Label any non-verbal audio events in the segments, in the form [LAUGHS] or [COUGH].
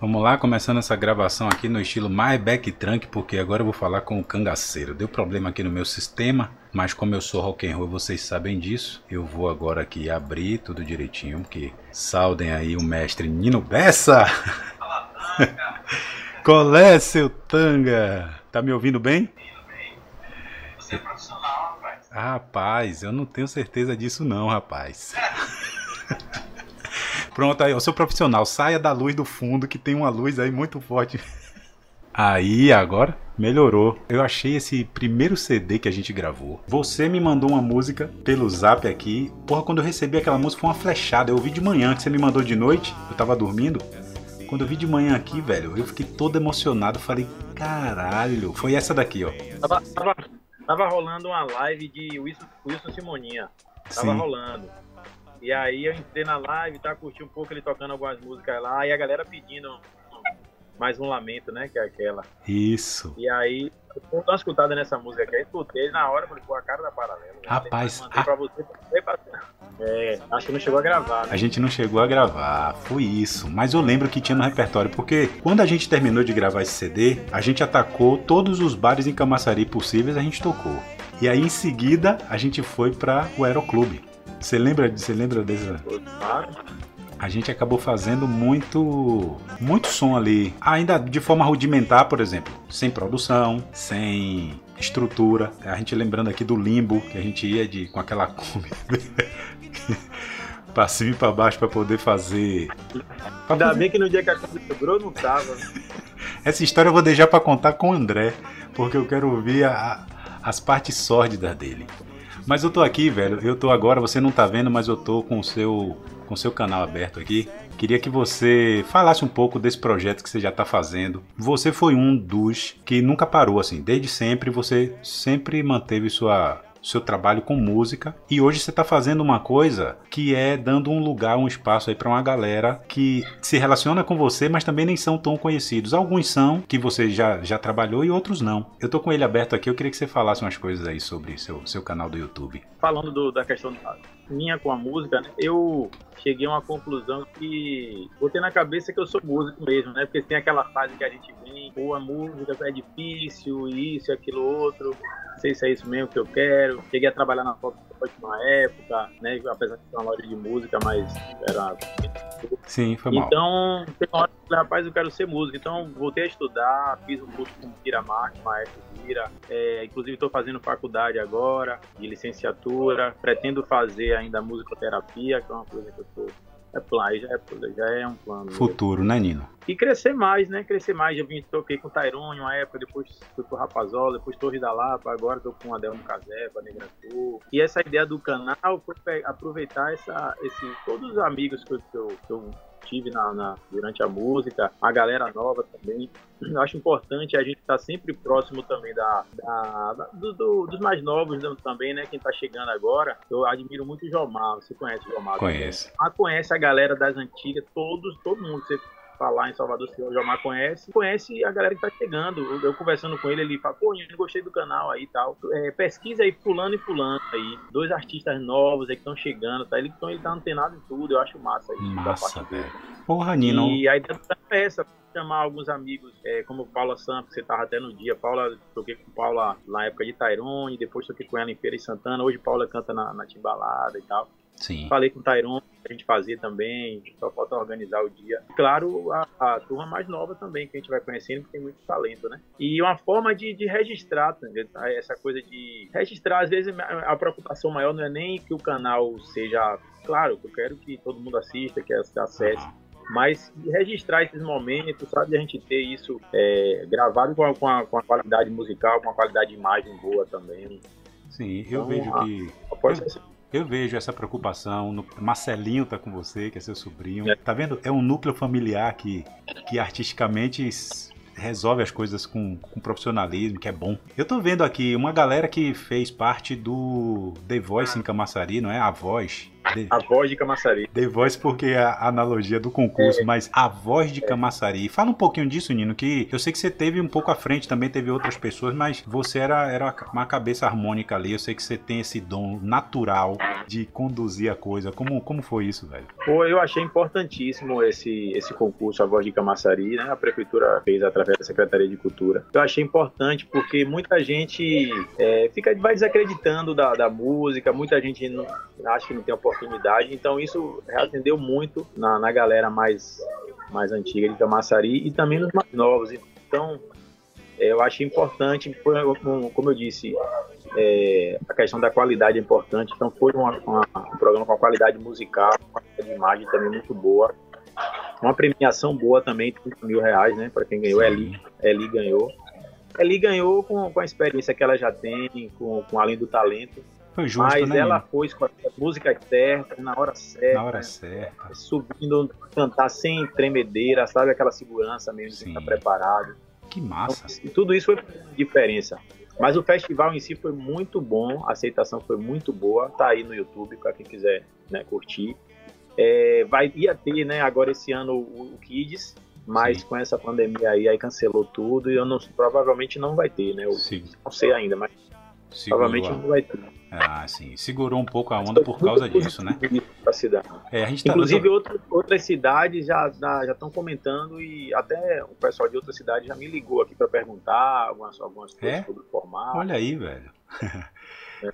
Vamos lá, começando essa gravação aqui no estilo mais backtrunk, porque agora eu vou falar com o cangaceiro. Deu problema aqui no meu sistema, mas como eu sou rock and roll, vocês sabem disso. Eu vou agora aqui abrir tudo direitinho, porque saudem aí o mestre Nino Bessa. [LAUGHS] Qual é, seu tanga? Tá me ouvindo bem? Você é profissional, rapaz. Rapaz, eu não tenho certeza disso não, rapaz. [LAUGHS] Pronto, aí eu sou profissional. Saia da luz do fundo, que tem uma luz aí muito forte. [LAUGHS] Aí, agora melhorou. Eu achei esse primeiro CD que a gente gravou. Você me mandou uma música pelo zap aqui. Porra, quando eu recebi aquela música foi uma flechada. Eu ouvi de manhã, que você me mandou de noite. Eu tava dormindo. Quando eu vi de manhã aqui, velho, eu fiquei todo emocionado. Falei, caralho. Foi essa daqui, ó. Tava, tava, tava rolando uma live de Wilson, Wilson Simoninha. Tava Sim. rolando. E aí eu entrei na live, tá, curti um pouco ele tocando algumas músicas lá, e a galera pedindo mais um lamento, né, que é aquela. Isso. E aí, eu vou dar uma escutada nessa música aqui, aí escutei na hora, falei, pô, a cara da paralela. né? Rapaz, mandei pra você, mandei pra. É, acho que não chegou a gravar, né? A gente não chegou a gravar, foi isso. Mas eu lembro que tinha no repertório, porque quando a gente terminou de gravar esse CD, a gente atacou todos os bares em Camaçari possíveis, a gente tocou. E aí em seguida a gente foi para o Aeroclube. Você lembra, você lembra dessa? A gente acabou fazendo muito muito som ali, ainda de forma rudimentar, por exemplo, sem produção, sem estrutura. A gente lembrando aqui do limbo que a gente ia de com aquela Kombi [LAUGHS] pra cima e pra baixo pra poder fazer. pra Ainda fazer- bem que no dia que a coisa quebrou, não tava. Essa história eu vou deixar pra contar com o André, porque eu quero ouvir a- as partes sórdidas dele. Mas eu tô aqui, velho. Eu tô agora, você não tá vendo, mas eu tô com o seu com o seu canal aberto aqui. Queria que você falasse um pouco desse projeto que você já tá fazendo. Você foi um dos que nunca parou assim, desde sempre você sempre manteve sua seu trabalho com música e hoje você está fazendo uma coisa que é dando um lugar, um espaço aí para uma galera que se relaciona com você, mas também nem são tão conhecidos. Alguns são que você já, já trabalhou e outros não. Eu tô com ele aberto aqui, eu queria que você falasse umas coisas aí sobre seu, seu canal do YouTube. falando do- da questão minha com a música, né, eu cheguei a uma conclusão que botei na cabeça que eu sou músico mesmo, né? Porque tem aquela fase que a gente vem, pô, a música é difícil, isso, aquilo, outro, não sei se é isso mesmo que eu quero. Cheguei a trabalhar na Fox uma época, né? Apesar de ser uma loja de música, mas era Sim, foi mal. então, tem uma hora que eu falei, rapaz, eu quero ser músico. Então, voltei a estudar, fiz um curso com Kira Marques, maestro Kira. É, inclusive, estou fazendo faculdade agora, de licenciatura. Pretendo fazer ainda musicoterapia, que é uma coisa que eu estou. É plano, já é, já é um plano. Futuro, né, Nino? E crescer mais, né? Crescer mais. Já vim, toquei com o Tyrone uma época, depois fui pro Rapazola, depois Torre da Lapa, agora tô com o Adelmo Casepa, Negratu. E essa ideia do canal foi aproveitar essa, esse, todos os amigos que eu, que eu, que eu tive na, na- durante a música, a galera nova também. Eu acho importante a gente estar sempre próximo também da, da- da- do- do- dos mais novos também, né? Quem tá chegando agora. Eu admiro muito o Jomar. Você conhece o Jomar? Conheço. Jomar conhece a galera das antigas, todos, todo mundo. Você falar em Salvador, se o Jomar conhece, conhece a galera que tá chegando. Eu, eu conversando com ele, ele fala, pô, eu gostei do canal aí e tal. É, pesquisa aí fulano e fulano aí. Dois artistas novos aí que estão chegando, tá? Ele, então ele tá antenado em tudo, eu acho massa isso. da Massa, velho. Porra, Nino. E a ideia é essa, chamar alguns amigos, é, como Paula Santos, que você tava até no dia. Paula, toquei com Paula na época de Tairone, depois toquei com ela em Feira e Santana. Hoje Paula canta na, na Timbalada e tal. Sim. Falei com o Tyrone, a gente fazia também, só falta organizar o dia. Claro, a, a turma mais nova também, que a gente vai conhecendo, porque tem muito talento, né? E uma forma de, de registrar, tá essa coisa de registrar, às vezes a preocupação maior não é nem que o canal seja, claro, que eu quero que todo mundo assista, que acesse, mas registrar esses momentos, sabe? De a gente ter isso é, gravado com a, com, a, com a qualidade musical, com a qualidade de imagem boa também. Sim, eu Então, vejo que Pode ser. Eu vejo essa preocupação. No... Marcelinho tá com você, que é seu sobrinho. É. Tá vendo? É um núcleo familiar que, que artisticamente resolve as coisas com, com profissionalismo, que é bom. Eu tô vendo aqui uma galera que fez parte do The Voice em Camaçari, não é? A Voz. The, A voz de Camaçari. The Voice porque é a analogia do concurso, mas a voz de Camaçari. Fala um pouquinho disso, Nino, que eu sei que você teve um pouco à frente, também teve outras pessoas, mas você era, era uma cabeça harmônica ali. Eu sei que você tem esse dom natural de conduzir a coisa. Como, como foi isso, velho? Pô, eu achei importantíssimo esse, esse concurso A Voz de Camaçari, né? A prefeitura fez através da Secretaria de Cultura. Eu achei importante porque muita gente é, fica vai desacreditando da, da música, muita gente não, acha que não tem oportunidade, então isso atendeu muito na, na galera mais, mais antiga de Camaçari e também nos mais novos. Então, é, eu achei importante, como, eu disse, é, a questão da qualidade é importante. Então foi uma, uma, um programa com uma qualidade musical, qualidade de imagem também muito boa. Uma premiação boa também, 30 mil reais, né? Para quem ganhou, Eli, Eli ganhou. Eli ganhou com, com a experiência que ela já tem, com, com além do talento. Foi justo, Mas né, ela foi com a música certa, na hora certa, Na hora certa. subindo, cantar sem tremedeira, sabe? Aquela segurança mesmo, Sim. de estar preparado. Que massa. E tudo isso foi diferença. Mas o festival em si foi muito bom, a aceitação foi muito boa. Tá aí no YouTube para quem quiser né, curtir. É, vai ia ter, né, agora esse ano o, o Kids, mas Sim. com essa pandemia aí, aí cancelou tudo e eu não, provavelmente não vai ter, né? Eu Sim. não sei ainda, mas Segurou provavelmente a- não vai ter. Ah, sim. Segurou um pouco a onda por causa disso, né? Da cidade. É, a tá. Inclusive outro- outras cidades já já estão comentando e até o pessoal de outras cidades já me ligou aqui para perguntar algumas algumas coisas É? sobre o formato. Olha aí, velho. [LAUGHS]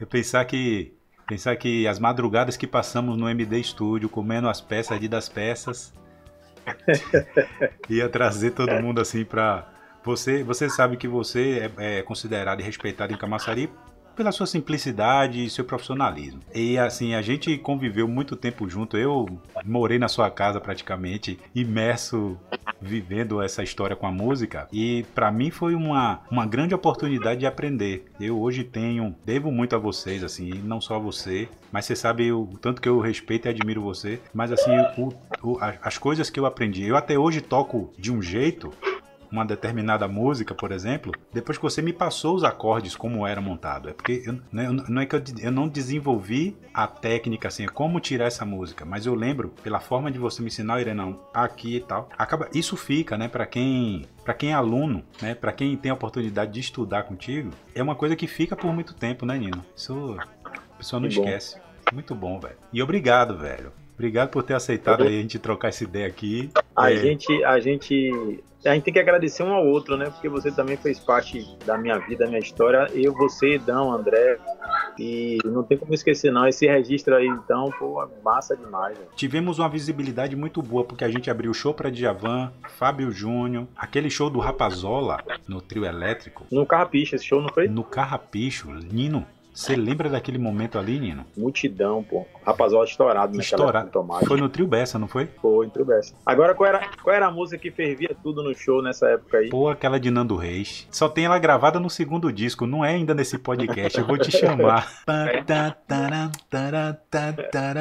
Eu pensar que pensar que as madrugadas que passamos no MD Studio comendo as peças ali das peças [LAUGHS] ia trazer todo mundo assim pra você. Você sabe que você é, é considerado e respeitado em Camaçari pela sua simplicidade e seu profissionalismo. E assim, a gente conviveu muito tempo junto. Eu morei na sua casa praticamente, imerso vivendo essa história com a música e pra mim foi uma, uma grande oportunidade de aprender. Eu hoje tenho, devo muito a vocês, assim, não só a você, mas você sabe o tanto que eu respeito e admiro você, mas assim, o- o- as coisas que eu aprendi, eu até hoje toco de um jeito uma determinada música, por exemplo, depois que você me passou os acordes como era montado. É porque eu, não é- não é que eu, eu não desenvolvi a técnica assim, como tirar essa música, mas eu lembro pela forma de você me ensinar, Irene, não, aqui e tal. Acaba, isso fica, né, para quem, para quem é aluno, né, para quem tem a oportunidade de estudar contigo, é uma coisa que fica por muito tempo, né, Nino? Isso a pessoa não bom. esquece. Muito bom, velho. E obrigado, velho. Obrigado por ter aceitado aí a gente trocar essa ideia aqui. A É. gente, a gente, a gente tem que agradecer um ao outro, né? Porque você também fez parte da minha vida, da minha história. Eu, você, Dão, André. E não tem como esquecer, não. Esse registro aí, então, pô, massa demais. velho. Tivemos uma visibilidade muito boa, porque a gente abriu o show para Djavan, Fábio Júnior, aquele show do Rapazola no trio elétrico, No Carrapicha, esse show não foi? no Carrapicho. Nino, você lembra daquele momento ali, Nino? Multidão, pô. Rapazola estourado Estourado. Tomate. Foi no trio Bessa, não foi? Foi, entre o Bessa. Agora, qual era, qual era a música que fervia tudo no show nessa época aí? Pô, aquela de Nando Reis. Só tem ela gravada no segundo disco, não é ainda nesse podcast. Eu vou te chamar. [LAUGHS]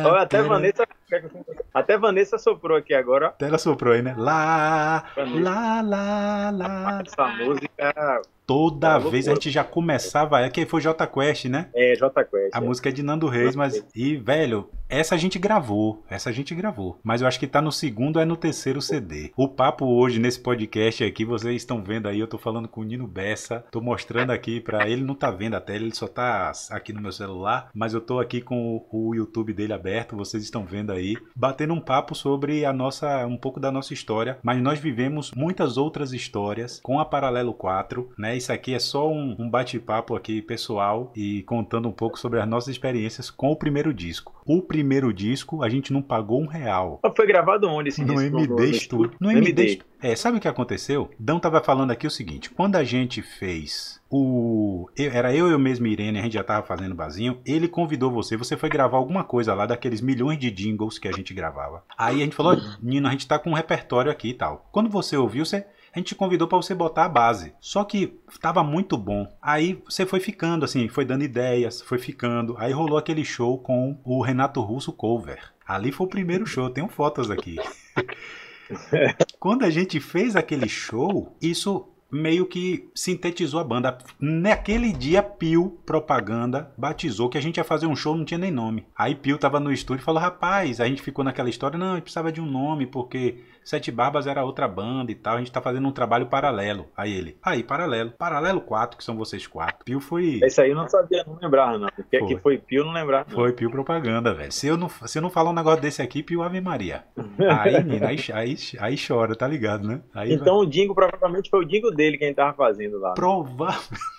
Olha, até Vanessa, [LAUGHS] até Vanessa soprou aqui agora. Até ela soprou aí, né? Lá, Vanessa. lá, lá, lá. Essa música Toda É vez a gente já começava. É que foi J Quest, né? é J Quest. A é. música é de Nando Reis, mas. E, velho, essa a gente gravou. Essa a gente gravou. Mas eu acho que tá no segundo é no terceiro CD. O papo hoje nesse podcast aqui, vocês estão vendo aí, eu tô falando com o Nino Bessa. Tô mostrando aqui pra ele, não tá vendo a tela, ele só tá aqui no meu celular. Mas eu tô aqui com o YouTube dele aberto, vocês estão vendo aí. Batendo um papo sobre a nossa. um pouco da nossa história. Mas nós vivemos muitas outras histórias com a Paralelo 4, né? Isso aqui é só um, um bate-papo aqui pessoal e contando um pouco sobre as nossas experiências com o primeiro disco. O primeiro disco a gente não pagou um real. Foi gravado onde esse No disco? MD Studio. No MD. É, sabe o que aconteceu? Dão tava falando aqui o seguinte: quando a gente fez o. eu- era eu e eu mesmo, Irene, a gente já tava fazendo bazinho. Ele convidou você, você foi gravar alguma coisa lá daqueles milhões de jingles que a gente gravava. Aí a gente falou: Nino, a gente tá com um repertório aqui e tal. Quando você ouviu, você. A gente te convidou pra você botar a base. Só que tava muito bom. Aí você foi ficando, assim, foi dando ideias, foi ficando. Aí rolou aquele show com o Renato Russo cover. Ali foi o primeiro show, tenho fotos aqui. [LAUGHS] Quando a gente fez aquele show, isso meio que sintetizou a banda. Naquele dia, Pio Propaganda batizou que a gente ia fazer um show, não tinha nem nome. Aí Pio tava no estúdio e falou: rapaz, a gente ficou naquela história, não, a gente precisava de um nome, porque Sete Barbas era outra banda e tal, a gente tá fazendo um trabalho paralelo. Aí ele, aí, paralelo. Paralelo 4, que são vocês quatro. Pio foi. Esse aí eu não sabia, não lembrava, não. O que, Foi. que foi Pio, não lembrava. não. Foi Pio Propaganda, velho. Se eu não, se eu não falar um negócio desse aqui, Pio Ave Maria. Aí, menino, aí, aí, aí chora, tá ligado, né? Aí Então o Dingo provavelmente foi o Dingo dele que a gente tava fazendo lá. Provavelmente.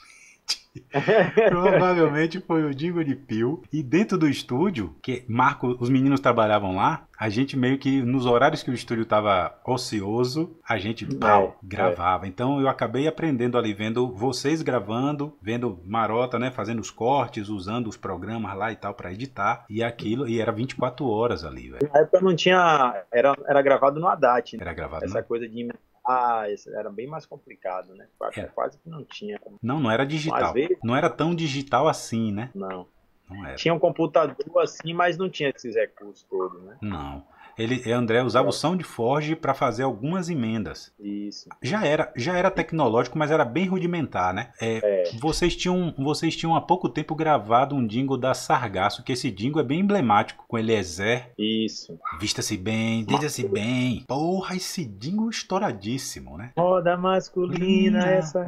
[LAUGHS] Provavelmente foi o Dingo de Pio. E dentro do estúdio, que Marco, os meninos trabalhavam lá, a gente meio que, nos horários que o estúdio tava ocioso, a gente pau, É, gravava. Então eu acabei aprendendo ali, vendo vocês gravando, vendo Marota, né, fazendo os cortes, usando os programas lá e tal pra editar. E aquilo, e era 24 horas ali, velho. Na época não tinha. Era, era gravado no Haddad, né? Era gravado. Essa Não, coisa de ah, era bem mais complicado, né? Quase, Era. quase que não tinha. não, não era digital. vezes, Não era tão digital assim, né? não. Não era. Tinha um computador assim, mas não tinha esses recursos todos, né? Não. Ele, André usava o SoundForge para fazer algumas emendas. Isso. Já era, já era tecnológico, mas era bem rudimentar, né? É, É. Vocês tinham, vocês tinham há pouco tempo gravado um jingle da Sargasso, que esse jingle é bem emblemático, com Eliezer, Isso. vista-se bem, deseja-se bem. Porra, esse jingle estouradíssimo, né? Roda masculina, Lina. essa.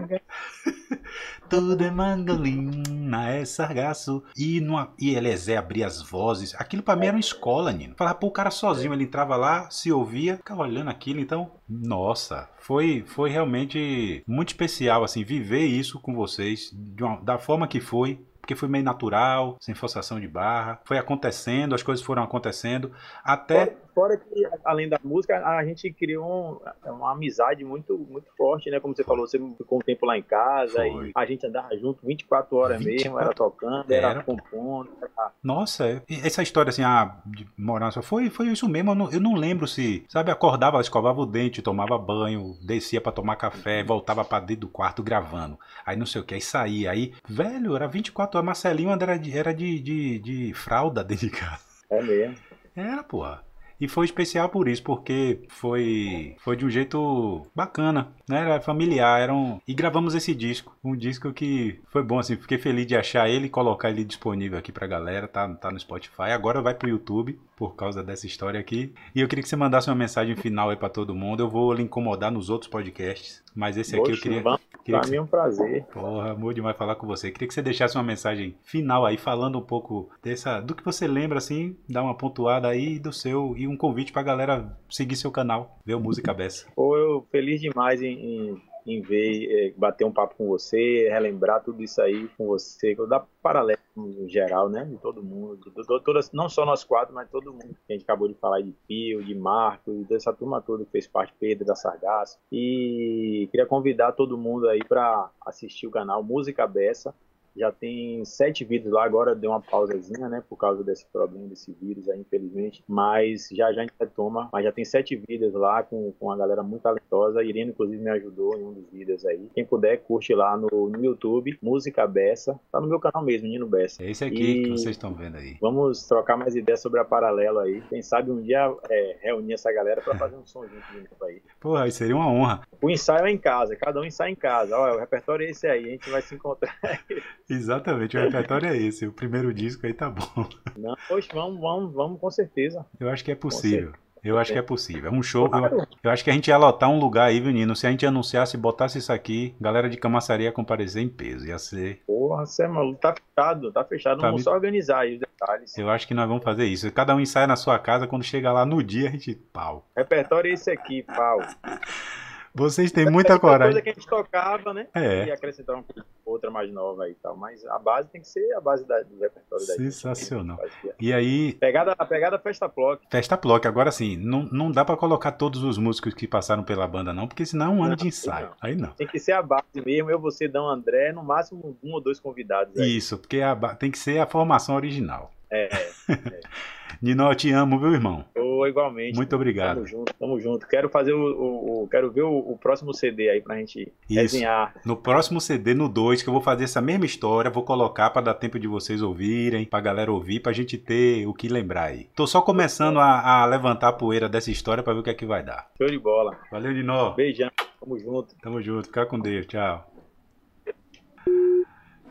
Tudo é mandolina, é sargaço. E, numa, e Eliezer abria as vozes. Aquilo pra mim era uma escola, Nino. Falava, pô, o cara sozinho, ele entrava lá, se ouvia, ficava olhando aquilo. Então, nossa, foi, foi realmente muito especial, assim, viver isso com vocês, uma- da forma que foi. Porque foi meio natural, sem forçação de barra. Foi acontecendo, as coisas foram acontecendo. Até. Fora, fora que, além da música, a gente criou um- uma amizade muito, muito forte, né? Como você falou, você ficou um tempo lá em casa Foi. e a gente andava junto 24 horas mesmo, 24 era tocando, Era. era compondo. Era... Nossa, é- essa história assim, ah, de morar só foi, foi isso mesmo. Eu não, eu não lembro se, sabe, acordava, escovava o dente, tomava banho, descia pra tomar café, voltava pra dentro do quarto gravando. Aí não sei o que, aí saía. Aí, velho, era 24 horas. Marcelinho era de, era de, de, de fralda [LAUGHS] dentro de casa. É mesmo. Era, porra. E foi especial por isso, porque foi foi de um jeito bacana, né? Era familiar, era um... E gravamos esse disco, um disco que foi bom, assim, fiquei feliz de achar ele e colocar ele disponível aqui pra galera, tá, tá no Spotify, agora vai pro YouTube, por causa dessa história aqui. E eu queria que você mandasse uma mensagem final aí pra todo mundo, eu vou lhe incomodar nos outros podcasts, mas esse aqui eu queria... vamos, queria pra mim é um prazer. Porra, amor demais falar com você. Queria que você deixasse uma mensagem final aí, falando um pouco dessa, do que você lembra, assim, dar uma pontuada aí do seu e um convite pra galera seguir seu canal, ver o Música Beça. Pô, eu feliz demais em, em, em ver, eh, bater um papo com você, relembrar tudo isso aí com você, que dar paralelo em geral, né? De todo mundo, de, to- todas, não só nós quatro, mas todo mundo. A gente acabou de falar de Pio, de Marco, dessa turma toda que fez parte, Pedro da Sargasso. E queria convidar todo mundo aí para assistir o canal Música Beça. Já tem sete vídeos lá, agora deu uma pausazinha, né? Por causa desse problema, desse vírus aí, infelizmente. Mas já já a gente retoma. Mas já tem sete vídeos lá com, com uma galera muito talentosa. A Irene, inclusive, me ajudou em um dos vídeos aí. Quem puder, curte lá no, no YouTube, Música Bessa. Tá no meu canal mesmo, Nino Bessa. É esse aqui que E- vocês estão vendo aí. Vamos trocar mais ideias sobre a Paralelo aí. Quem sabe um dia é, reunir essa galera para fazer um som junto de novo aí. [LAUGHS] Porra, aí seria uma honra. O ensaio é em casa, cada um ensaia em casa. Olha, o repertório é esse aí, a gente vai se encontrar. [LAUGHS] Exatamente, o repertório é esse. O primeiro disco aí tá bom. Não, poxa, vamos, vamos, vamos com certeza. Eu acho que é possível. Eu acho que é possível. É um show. Eu, eu acho que a gente ia lotar um lugar aí, viu, Nino? Se a gente anunciasse e botasse isso aqui, galera de Camaçaria ia comparecer em peso. Ia ser. Porra, você é maluco, tá fechado, tá fechado. Tá Vamos me- só organizar aí os detalhes. Eu acho que nós vamos fazer isso. Cada um ensaia na sua casa, quando chega lá no dia, a gente. Pau. Repertório é esse aqui, pau. [LAUGHS] Vocês têm muita coisa coragem. que a gente tocava, né? E É. acrescentar uma coisa, outra mais nova aí e tal. Mas a base tem que ser a base da- do repertório da gente. Sensacional. Fazia. E aí, Pegada, a pegada Festa Plock. Festa Plock. Agora sim, não, não dá pra colocar todos os músicos que passaram pela banda, não, porque senão é um ano Não, de ensaio. não. Aí não. Tem que ser a base mesmo. Eu, você, Dão André, no máximo um ou dois convidados aí. Isso, porque a ba- tem que ser a formação original. É, [LAUGHS] Nino, eu te amo, viu, irmão? ou igualmente. Muito obrigado. Tamo junto, tamo junto. Quero fazer o. o- o- quero ver o, o próximo CD aí pra gente Isso. resenhar. No próximo CD, no 2, que eu vou fazer essa mesma história, vou colocar pra dar tempo de vocês ouvirem, pra galera ouvir, pra gente ter o que lembrar aí. Tô só começando a, a levantar a poeira dessa história pra ver o que é que vai dar. Show de bola. Valeu, Nino. Beijão. Tamo junto. Tamo junto. Fica com Deus. Tchau.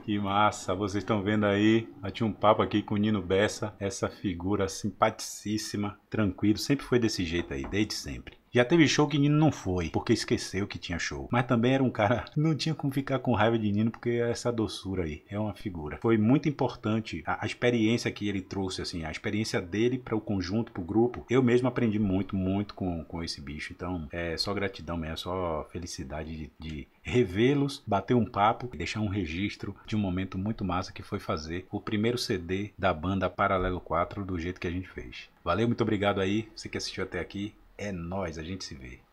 Que massa, vocês estão vendo aí, bati um papo aqui com o Nino Bessa, essa figura simpaticíssima, tranquilo, sempre foi desse jeito aí, desde sempre. Já teve show que Nino não foi, porque esqueceu que tinha show. Mas também era um cara, [LAUGHS] não tinha como ficar com raiva de Nino, porque é essa doçura aí, é uma figura. Foi muito importante a, a experiência que ele trouxe, assim, a experiência dele para o conjunto, para o grupo. Eu mesmo aprendi muito, muito com, com esse bicho. Então, é só gratidão mesmo, é só felicidade de, de revê-los, bater um papo e deixar um registro de um momento muito massa que foi fazer o primeiro CD da banda Paralelo 4 do jeito que a gente fez. Valeu, muito obrigado aí, você que assistiu até aqui. É nós, a gente se vê.